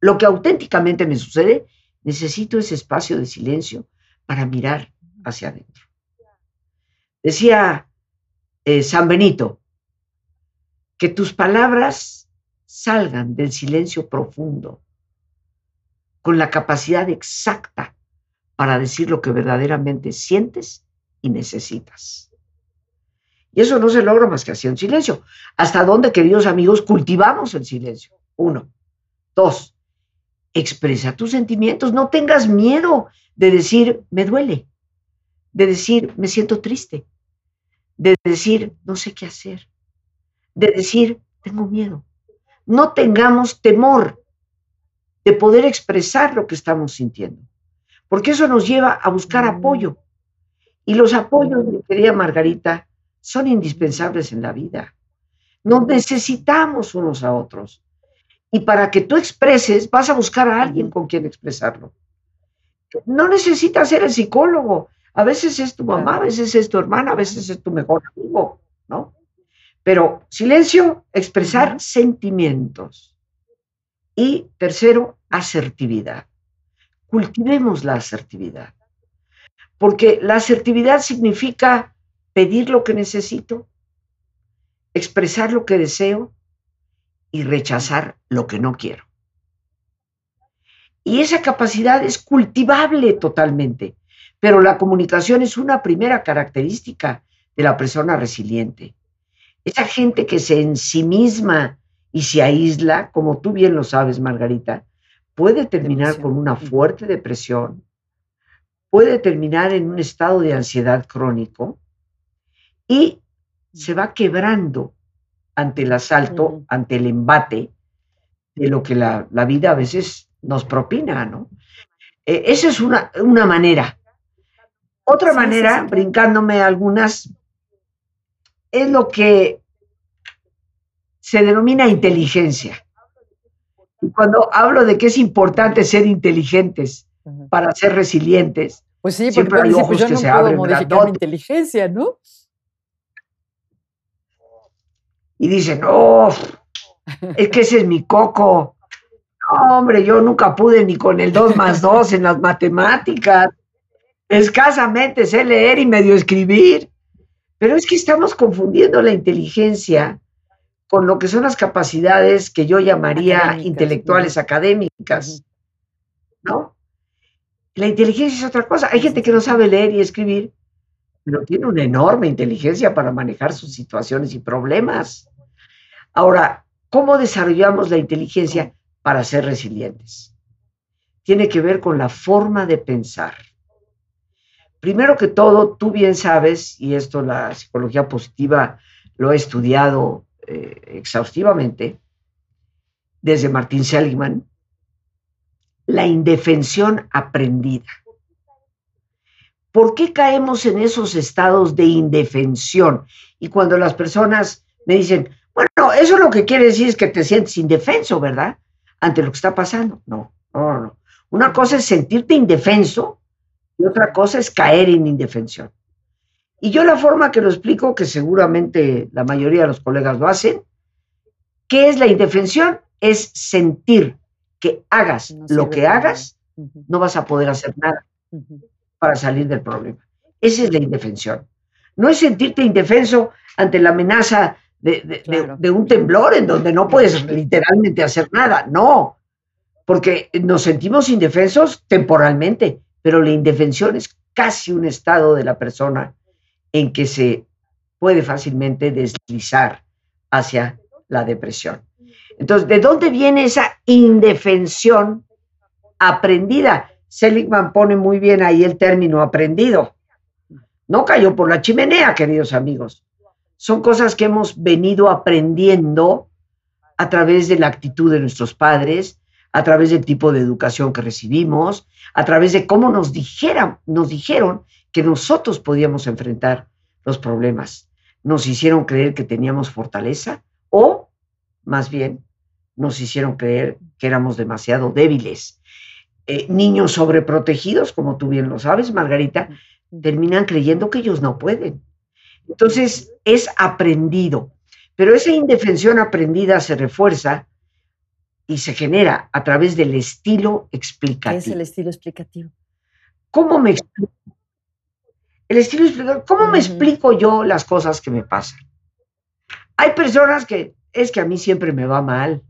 lo que auténticamente me sucede, necesito ese espacio de silencio para mirar hacia adentro. Decía eh, San Benito, que tus palabras salgan del silencio profundo, con la capacidad exacta para decir lo que verdaderamente sientes y necesitas. Y eso no se logra más que haciendo silencio. ¿Hasta dónde, queridos amigos, cultivamos el silencio? Uno. Dos, expresa tus sentimientos. No tengas miedo de decir, me duele, de decir, me siento triste, de decir, no sé qué hacer, de decir, tengo miedo. No tengamos temor de poder expresar lo que estamos sintiendo, porque eso nos lleva a buscar apoyo. Y los apoyos, mi querida Margarita, son indispensables en la vida. Nos necesitamos unos a otros. Y para que tú expreses, vas a buscar a alguien con quien expresarlo. No necesitas ser el psicólogo, a veces es tu mamá, a veces es tu hermana, a veces es tu mejor amigo, ¿no? Pero silencio, expresar sentimientos. Y tercero, asertividad. Cultivemos la asertividad. Porque la asertividad significa pedir lo que necesito, expresar lo que deseo y rechazar lo que no quiero. Y esa capacidad es cultivable totalmente. Pero la comunicación es una primera característica de la persona resiliente. Esa gente que se en sí misma y se aísla, como tú bien lo sabes, Margarita, puede terminar con una fuerte depresión, puede terminar en un estado de ansiedad crónico y se va quebrando ante el asalto, ante el embate de lo que la, vida a veces nos propina, ¿no? Eh, esa es una, una manera. Otra manera, brincándome algunas, es lo que se denomina inteligencia. Y cuando hablo de que es importante ser inteligentes para ser resilientes, pues sí, porque hay ojos pues que se abren. modificar mi inteligencia, ¿no? Y dicen, oh, es que ese es mi coco. No, hombre, yo nunca pude ni con el 2 más 2 en las matemáticas. Escasamente sé leer y medio escribir. Pero es que estamos confundiendo la inteligencia con lo que son las capacidades que yo llamaría intelectuales académicas. ¿No? La inteligencia es otra cosa. Hay gente que no sabe leer y escribir, pero tiene una enorme inteligencia para manejar sus situaciones y problemas. Ahora, ¿cómo desarrollamos la inteligencia para ser resilientes? Tiene que ver con la forma de pensar. Primero que todo, tú bien sabes, y esto la psicología positiva lo he estudiado eh, exhaustivamente, desde Martín Seligman, la indefensión aprendida. ¿Por qué caemos en esos estados de indefensión? Y cuando las personas me dicen, bueno, eso lo que quiere decir es que te sientes indefenso, ¿verdad? Ante lo que está pasando. No, no, no. Una cosa es sentirte indefenso y otra cosa es caer en indefensión. Y yo la forma que lo explico, que seguramente la mayoría de los colegas lo hacen, ¿qué es la indefensión? Es sentir que hagas lo que hagas, no vas a poder hacer nada para salir del problema. Esa es la indefensión. No es sentirte indefenso ante la amenaza de, un temblor en donde no puedes literalmente hacer nada. No, porque nos sentimos indefensos temporalmente, pero la indefensión es casi un estado de la persona en que se puede fácilmente deslizar hacia la depresión. Entonces, ¿de dónde viene esa indefensión aprendida? Seligman pone muy bien ahí el término aprendido. No cayó por la chimenea, queridos amigos. Son cosas que hemos venido aprendiendo a través de la actitud de nuestros padres, a través del tipo de educación que recibimos, a través de cómo nos, dijeran, nos dijeron que nosotros podíamos enfrentar los problemas. Nos hicieron creer que teníamos fortaleza o más bien nos hicieron creer que éramos demasiado débiles. Eh, niños sobreprotegidos, como tú bien lo sabes, Margarita, terminan creyendo que ellos no pueden. Entonces, es aprendido, pero esa indefensión aprendida se refuerza y se genera a través del estilo explicativo. ¿Qué es el estilo explicativo? ¿Cómo me explico? El estilo explicativo, ¿cómo me explico yo las cosas que me pasan? Hay personas que es que a mí siempre me va mal.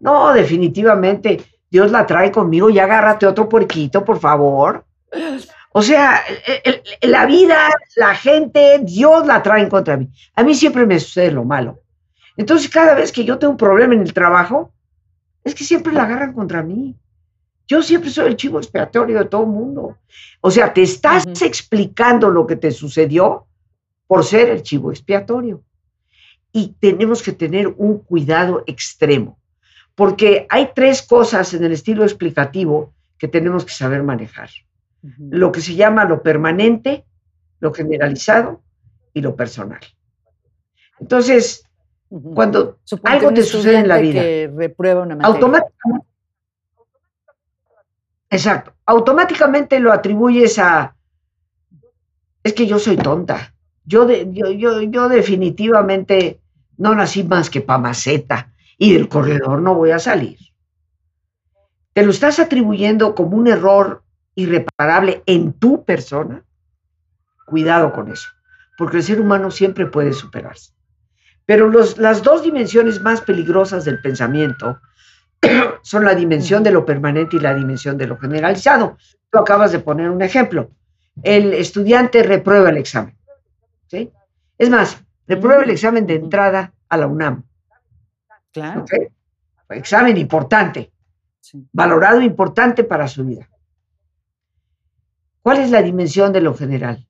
No, definitivamente, Dios la trae conmigo y agárrate otro puerquito, por favor. O sea, la vida, la gente, Dios la trae contra mí. A mí siempre me sucede lo malo. Entonces, cada vez que yo tengo un problema en el trabajo, es que siempre la agarran contra mí. Yo siempre soy el chivo expiatorio de todo el mundo. O sea, te estás explicando lo que te sucedió por ser el chivo expiatorio y tenemos que tener un cuidado extremo, porque hay tres cosas en el estilo explicativo que tenemos que saber manejar. Lo que se llama lo permanente, lo generalizado y lo personal. Entonces, cuando algo te sucede en la vida, reprueba una automáticamente, exacto, automáticamente lo atribuyes a, es que yo soy tonta. Yo, yo, yo, yo definitivamente no nací más que pa' maceta y del corredor no voy a salir. ¿Te lo estás atribuyendo como un error irreparable en tu persona? Cuidado con eso, porque el ser humano siempre puede superarse. Pero las dos dimensiones más peligrosas del pensamiento son la dimensión de lo permanente y la dimensión de lo generalizado. Tú acabas de poner un ejemplo. El estudiante reprueba el examen. ¿sí? Es más, Reprueba el examen de entrada a la UNAM. Claro. Examen importante, valorado importante para su vida. ¿Cuál es la dimensión de lo general?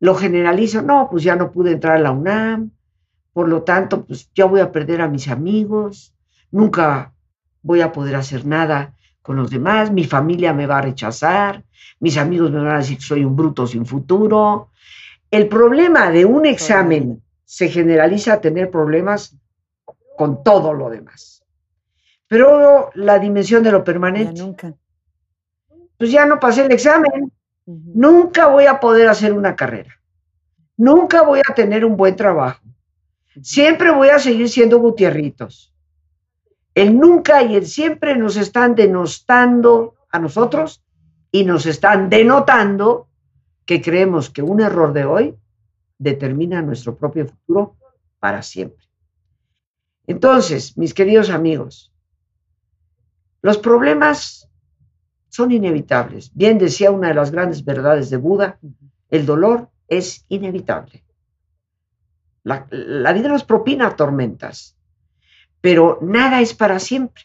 Lo generalizo, no, pues ya no pude entrar a la UNAM, por lo tanto, pues ya voy a perder a mis amigos, nunca voy a poder hacer nada con los demás, mi familia me va a rechazar, mis amigos me van a decir que soy un bruto sin futuro, el problema de un examen se generaliza a tener problemas con todo lo demás. Pero la dimensión de lo permanente. nunca. Pues ya no pasé el examen. Nunca voy a poder hacer una carrera. Nunca voy a tener un buen trabajo. Siempre voy a seguir siendo Gutierritos. El nunca y el siempre nos están denostando a nosotros y nos están denotando que creemos que un error de hoy determina nuestro propio futuro para siempre. Entonces, mis queridos amigos, los problemas son inevitables. Bien decía una de las grandes verdades de Buda, el dolor es inevitable. La, vida nos propina tormentas, pero nada es para siempre.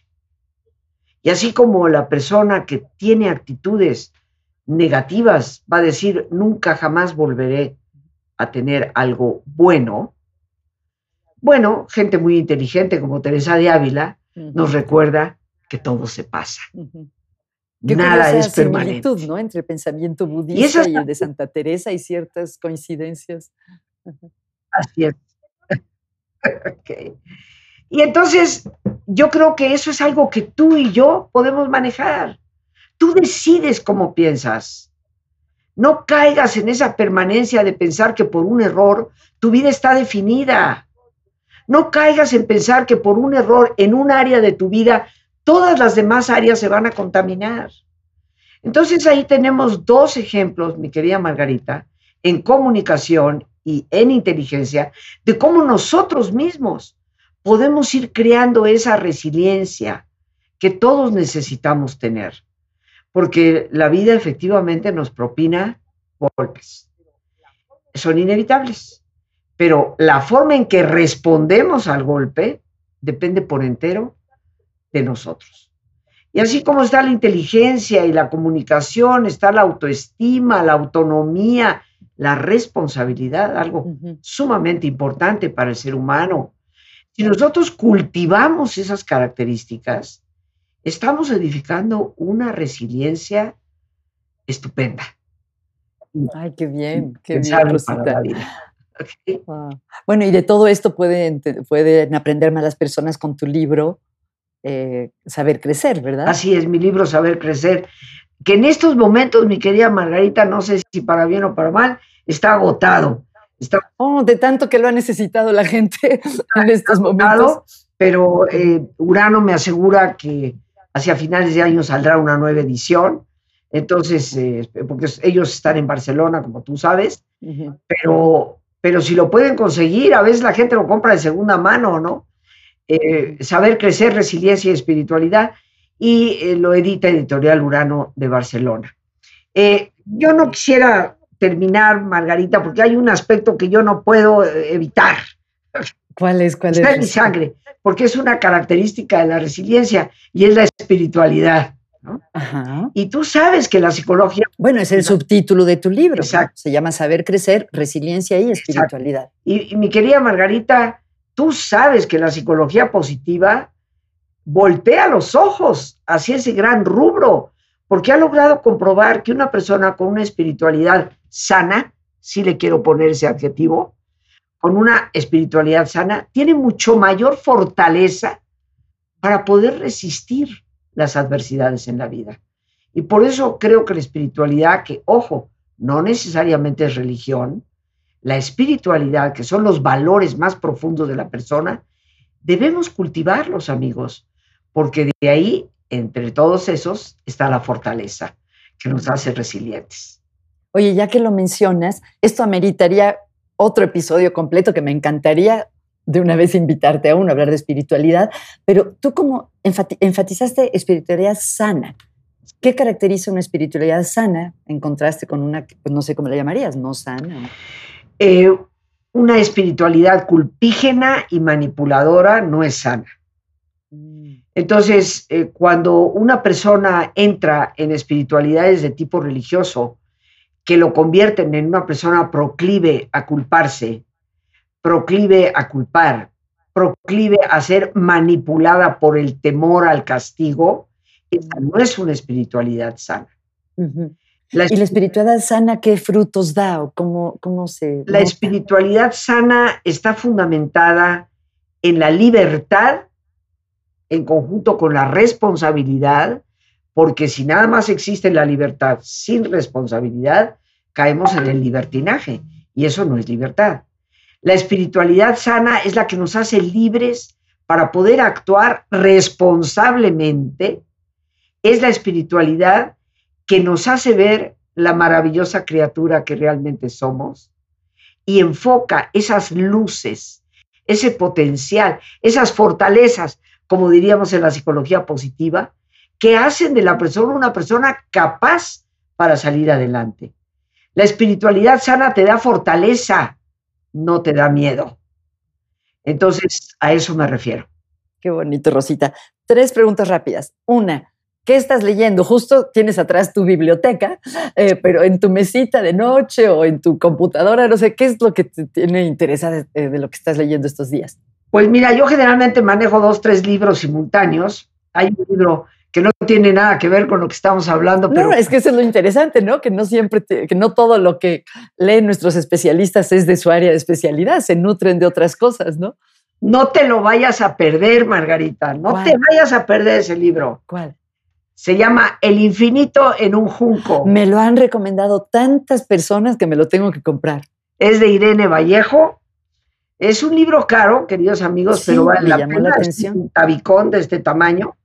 Y así como la persona que tiene actitudes negativas va a decir, nunca jamás volveré a tener algo bueno, bueno, gente muy inteligente como Teresa de Ávila nos recuerda que todo se pasa. Nada es permanente. ¿no? Entre el pensamiento budista y, el de Santa Teresa hay ciertas coincidencias. Así es. Y entonces yo creo que eso es algo que tú y yo podemos manejar. Tú decides cómo piensas. No caigas en esa permanencia de pensar que por un error tu vida está definida. No caigas en pensar que por un error en un área de tu vida todas las demás áreas se van a contaminar. Entonces ahí tenemos dos ejemplos, mi querida Margarita, en comunicación y en inteligencia, de cómo nosotros mismos podemos ir creando esa resiliencia que todos necesitamos tener, porque la vida efectivamente nos propina golpes. Son inevitables, pero la forma en que respondemos al golpe depende por entero de nosotros. Y así como está la inteligencia y la comunicación, está la autoestima, la autonomía, la responsabilidad, algo sumamente importante para el ser humano, si nosotros cultivamos esas características, estamos edificando una resiliencia estupenda. Ay, qué bien, qué bien, Rosita. Bueno, y de todo esto pueden, pueden aprender más las personas con tu libro, eh, Saber Crecer, ¿verdad? Así es, mi libro Saber Crecer, que en estos momentos, mi querida Margarita, no sé si para bien o para mal, está agotado. Oh, de tanto que lo ha necesitado la gente en estos momentos. Pero eh, Urano me asegura que hacia finales de año saldrá una nueva edición. Entonces, eh, porque ellos están en Barcelona, como tú sabes, pero, pero si lo pueden conseguir, a veces la gente lo compra de segunda mano, ¿no? Eh, saber crecer, resiliencia y espiritualidad, y lo edita Editorial Urano de Barcelona. yo no quisiera terminar, Margarita, porque hay un aspecto que yo no puedo eh, evitar. ¿Cuál es? ¿Cuál Está en mi sangre, porque es una característica de la resiliencia y es la espiritualidad. Y tú sabes que la psicología... Bueno, es el subtítulo de tu libro. Exacto. Se llama Saber Crecer, Resiliencia y Espiritualidad. Y, y mi querida Margarita, tú sabes que la psicología positiva voltea los ojos hacia ese gran rubro, porque ha logrado comprobar que una persona con una espiritualidad sana, si le quiero poner ese adjetivo, con una espiritualidad sana, tiene mucho mayor fortaleza para poder resistir las adversidades en la vida. Y por eso creo que la espiritualidad, que ojo, no necesariamente es religión, la espiritualidad, que son los valores más profundos de la persona, debemos cultivarlos, amigos, porque de ahí, entre todos esos, está la fortaleza que nos hace resilientes. Oye, ya que lo mencionas, esto ameritaría otro episodio completo que me encantaría de una vez invitarte a uno, a hablar de espiritualidad, pero tú como enfatizaste espiritualidad sana. ¿Qué caracteriza una espiritualidad sana en contraste con una, pues, no sé cómo la llamarías, no sana? Eh, una espiritualidad culpígena y manipuladora no es sana. Mm. Entonces, eh, cuando una persona entra en espiritualidades de tipo religioso, que lo convierten en una persona proclive a culparse, proclive a culpar, proclive a ser manipulada por el temor al castigo, esa no es una espiritualidad sana. ¿Y la espiritualidad sana qué frutos da o cómo, cómo se... La espiritualidad sana está fundamentada en la libertad en conjunto con la responsabilidad porque si nada más existe la libertad sin responsabilidad, caemos en el libertinaje y eso no es libertad. La espiritualidad sana es la que nos hace libres para poder actuar responsablemente es la espiritualidad que nos hace ver la maravillosa criatura que realmente somos y enfoca esas luces, ese potencial, esas fortalezas, como diríamos en la psicología positiva, que hacen de la persona una persona capaz para salir adelante. La espiritualidad sana te da fortaleza, no te da miedo. Entonces, a eso me refiero. Qué bonito, Rosita. Tres preguntas rápidas. Una, ¿qué estás leyendo? Justo tienes atrás tu biblioteca, eh, pero en tu mesita de noche o en tu computadora, no sé, ¿qué es lo que te tiene interesada de, de lo que estás leyendo estos días? Pues mira, yo generalmente manejo dos, tres libros simultáneos. Hay un libro que no tiene nada que ver con lo que estamos hablando. Pero... No, es que eso es lo interesante, ¿no? Que no siempre, que no todo lo que leen nuestros especialistas es de su área de especialidad, se nutren de otras cosas, ¿no? No te lo vayas a perder, Margarita, no ¿Cuál? te vayas a perder ese libro. ¿Cuál? Se llama El infinito en un junco. Me lo han recomendado tantas personas que me lo tengo que comprar. Es de Irene Vallejo. Es un libro caro, queridos amigos, Sí, pero vale la pena. la Es atención. un tabicón de este tamaño.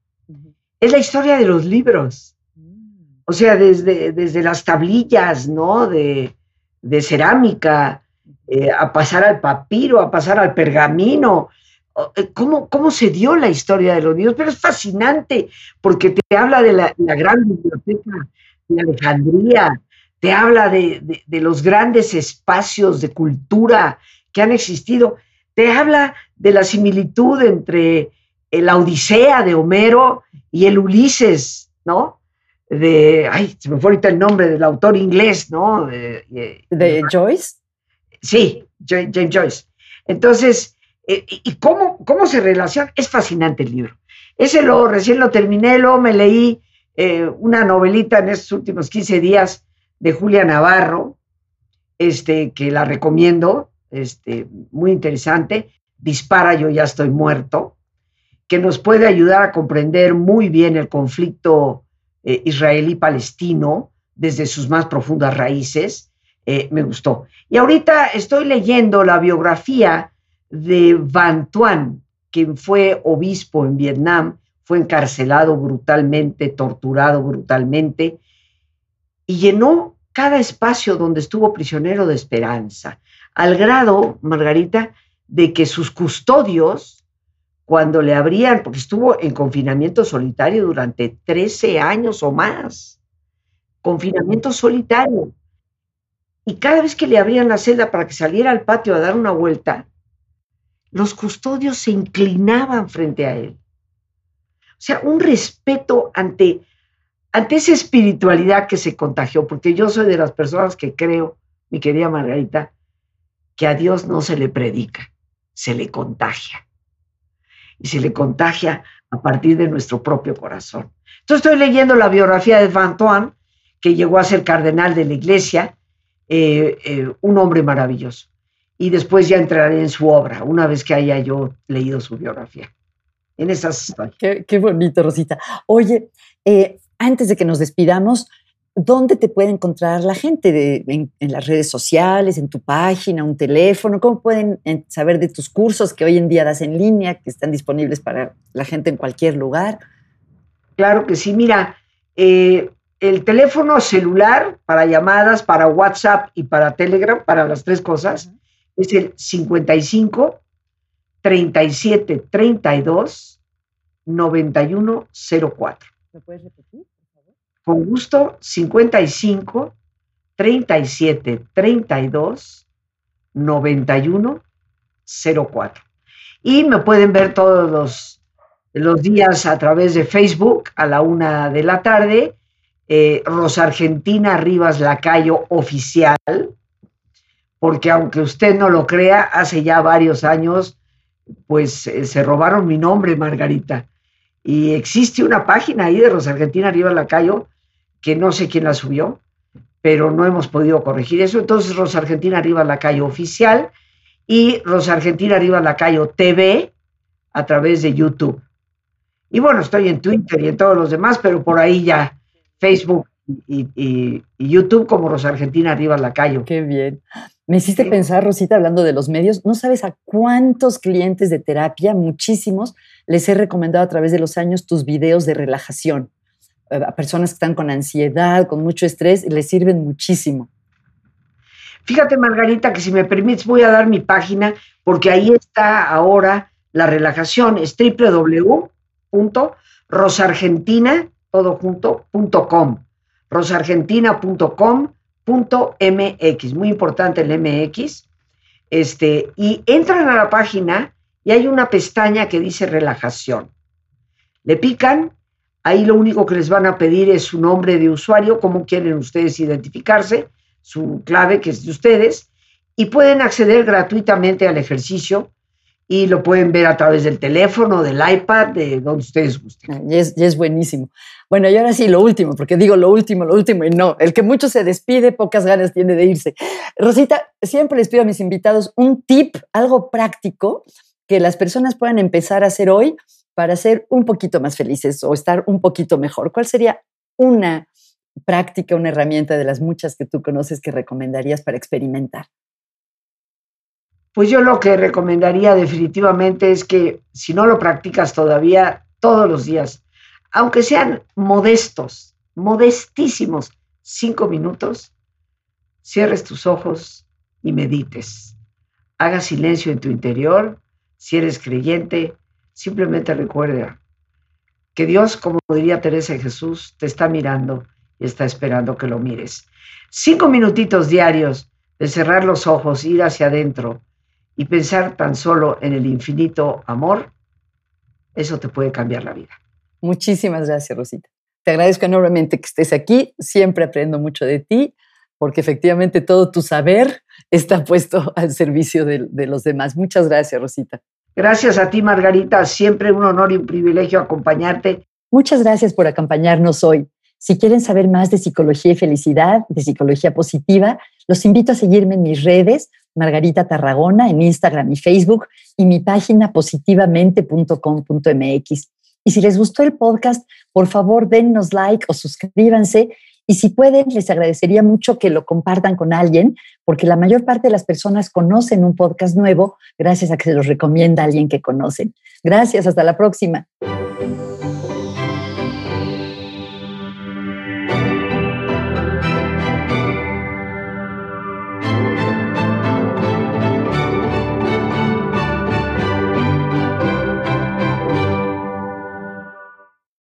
Es la historia de los libros. O sea, desde, desde las tablillas, ¿no? De, de cerámica, eh, a pasar al papiro, a pasar al pergamino. Eh, ¿Cómo, ¿Cómo se dio la historia de los libros? Pero es fascinante porque te habla de la, la gran biblioteca de Alejandría, te habla de, de- de los grandes espacios de cultura que han existido, te habla de la similitud entre la Odisea de Homero y el Ulises, ¿no? De, ay, se me fue ahorita el nombre del autor inglés, ¿no? De- de- ¿De Joyce? Sí, James Joyce. Entonces, eh, ¿y y cómo, cómo se relaciona? Es fascinante el libro. Ese lo recién lo terminé, luego me leí eh, una novelita en estos últimos 15 días de Julia Navarro, este, que la recomiendo, este, muy interesante. Dispara, yo ya estoy muerto, que nos puede ayudar a comprender muy bien el conflicto eh, israelí-palestino desde sus más profundas raíces. Eh, me gustó. Y ahorita estoy leyendo la biografía de Van Tuan, quien fue obispo en Vietnam, fue encarcelado brutalmente, torturado brutalmente, y llenó cada espacio donde estuvo prisionero de esperanza, al grado, Margarita, de que sus custodios, cuando le abrían, porque estuvo en confinamiento solitario durante 13 años o más, confinamiento solitario, y cada vez que le abrían la celda para que saliera al patio a dar una vuelta, los custodios se inclinaban frente a él. O sea, un respeto ante, ante esa espiritualidad que se contagió, porque yo soy de las personas que creo, mi querida Margarita, que a Dios no se le predica, se le contagia. Y se le contagia a partir de nuestro propio corazón. Entonces estoy leyendo la biografía de Van Tuan, que llegó a ser cardenal de la iglesia, eh, eh, un hombre maravilloso. Y después ya entraré en su obra, una vez que haya yo leído su biografía. En esas qué bonito, Rosita. Oye, eh, antes de que nos despidamos, ¿dónde te puede encontrar la gente? De- en, en las redes sociales, en tu página, un teléfono? ¿Cómo pueden eh, saber de tus cursos que hoy en día das en línea, que están disponibles para la gente en cualquier lugar? Claro que sí, mira, eh, el teléfono celular para llamadas, para WhatsApp y para Telegram, para las tres cosas, es el 55 37 32 91 04. ¿Me puedes repetir? Con gusto, 55 37 32 91 04. Y me pueden ver todos los, los días a través de Facebook a la una de la tarde. Eh, Rosa Argentina Rivas Lacayo Oficial, porque aunque usted no lo crea, hace ya varios años, pues eh, se robaron mi nombre, Margarita. Y existe una página ahí de Rosa Argentina Rivas Lacayo, que no sé quién la subió, pero no hemos podido corregir eso. Entonces, Rosa Argentina Rivas Lacayo Oficial y Rosa Argentina Rivas Lacayo TV a través de YouTube. Y bueno, estoy en Twitter y en todos los demás, pero por ahí ya Facebook y, y- y YouTube como Rosa Argentina Rivas Lacayo. Qué bien. Me hiciste pensar, Rosita, hablando de los medios, no sabes a cuántos clientes de terapia, muchísimos, les he recomendado a través de los años tus videos de relajación. A personas que están con ansiedad, con mucho estrés, les sirven muchísimo. Fíjate, Margarita, que si me permites voy a dar mi página porque ahí está ahora la relajación. Es www.rosargentina.com. rosargentina.com .mx, muy importante el MX, este, y entran a la página y hay una pestaña que dice relajación. Le pican, ahí lo único que les van a pedir es su nombre de usuario, cómo quieren ustedes identificarse, su clave que es de ustedes, y pueden acceder gratuitamente al ejercicio y lo pueden ver a través del teléfono, del iPad, de donde ustedes gusten. Y es, y es buenísimo. Bueno, y ahora sí, lo último, porque digo lo último, lo último, y no, el que mucho se despide, pocas ganas tiene de irse. Rosita, siempre les pido a mis invitados un tip, algo práctico que las personas puedan empezar a hacer hoy para ser un poquito más felices o estar un poquito mejor. ¿Cuál sería una práctica, una herramienta de las muchas que tú conoces que recomendarías para experimentar? Pues yo lo que recomendaría definitivamente es que si no lo practicas todavía, todos los días, aunque sean modestos, modestísimos, cinco minutos, cierres tus ojos y medites. Haga silencio en tu interior. Si eres creyente, simplemente recuerda que Dios, como diría Teresa Jesús, te está mirando y está esperando que lo mires. Cinco minutitos diarios de cerrar los ojos, ir hacia adentro y pensar tan solo en el infinito amor, eso te puede cambiar la vida. Muchísimas gracias, Rosita. Te agradezco enormemente que estés aquí. Siempre aprendo mucho de ti, porque efectivamente todo tu saber está puesto al servicio de los demás. Muchas gracias, Rosita. Gracias a ti, Margarita. Siempre un honor y un privilegio acompañarte. Muchas gracias por acompañarnos hoy. Si quieren saber más de psicología y felicidad, de psicología positiva, los invito a seguirme en mis redes, Margarita Tarragona, en Instagram y Facebook, y mi página positivamente.com.mx. Y si les gustó el podcast, por favor dennos like o suscríbanse. Y si pueden, les agradecería mucho que lo compartan con alguien, porque la mayor parte de las personas conocen un podcast nuevo gracias a que se los recomienda alguien que conocen. Gracias, hasta la próxima.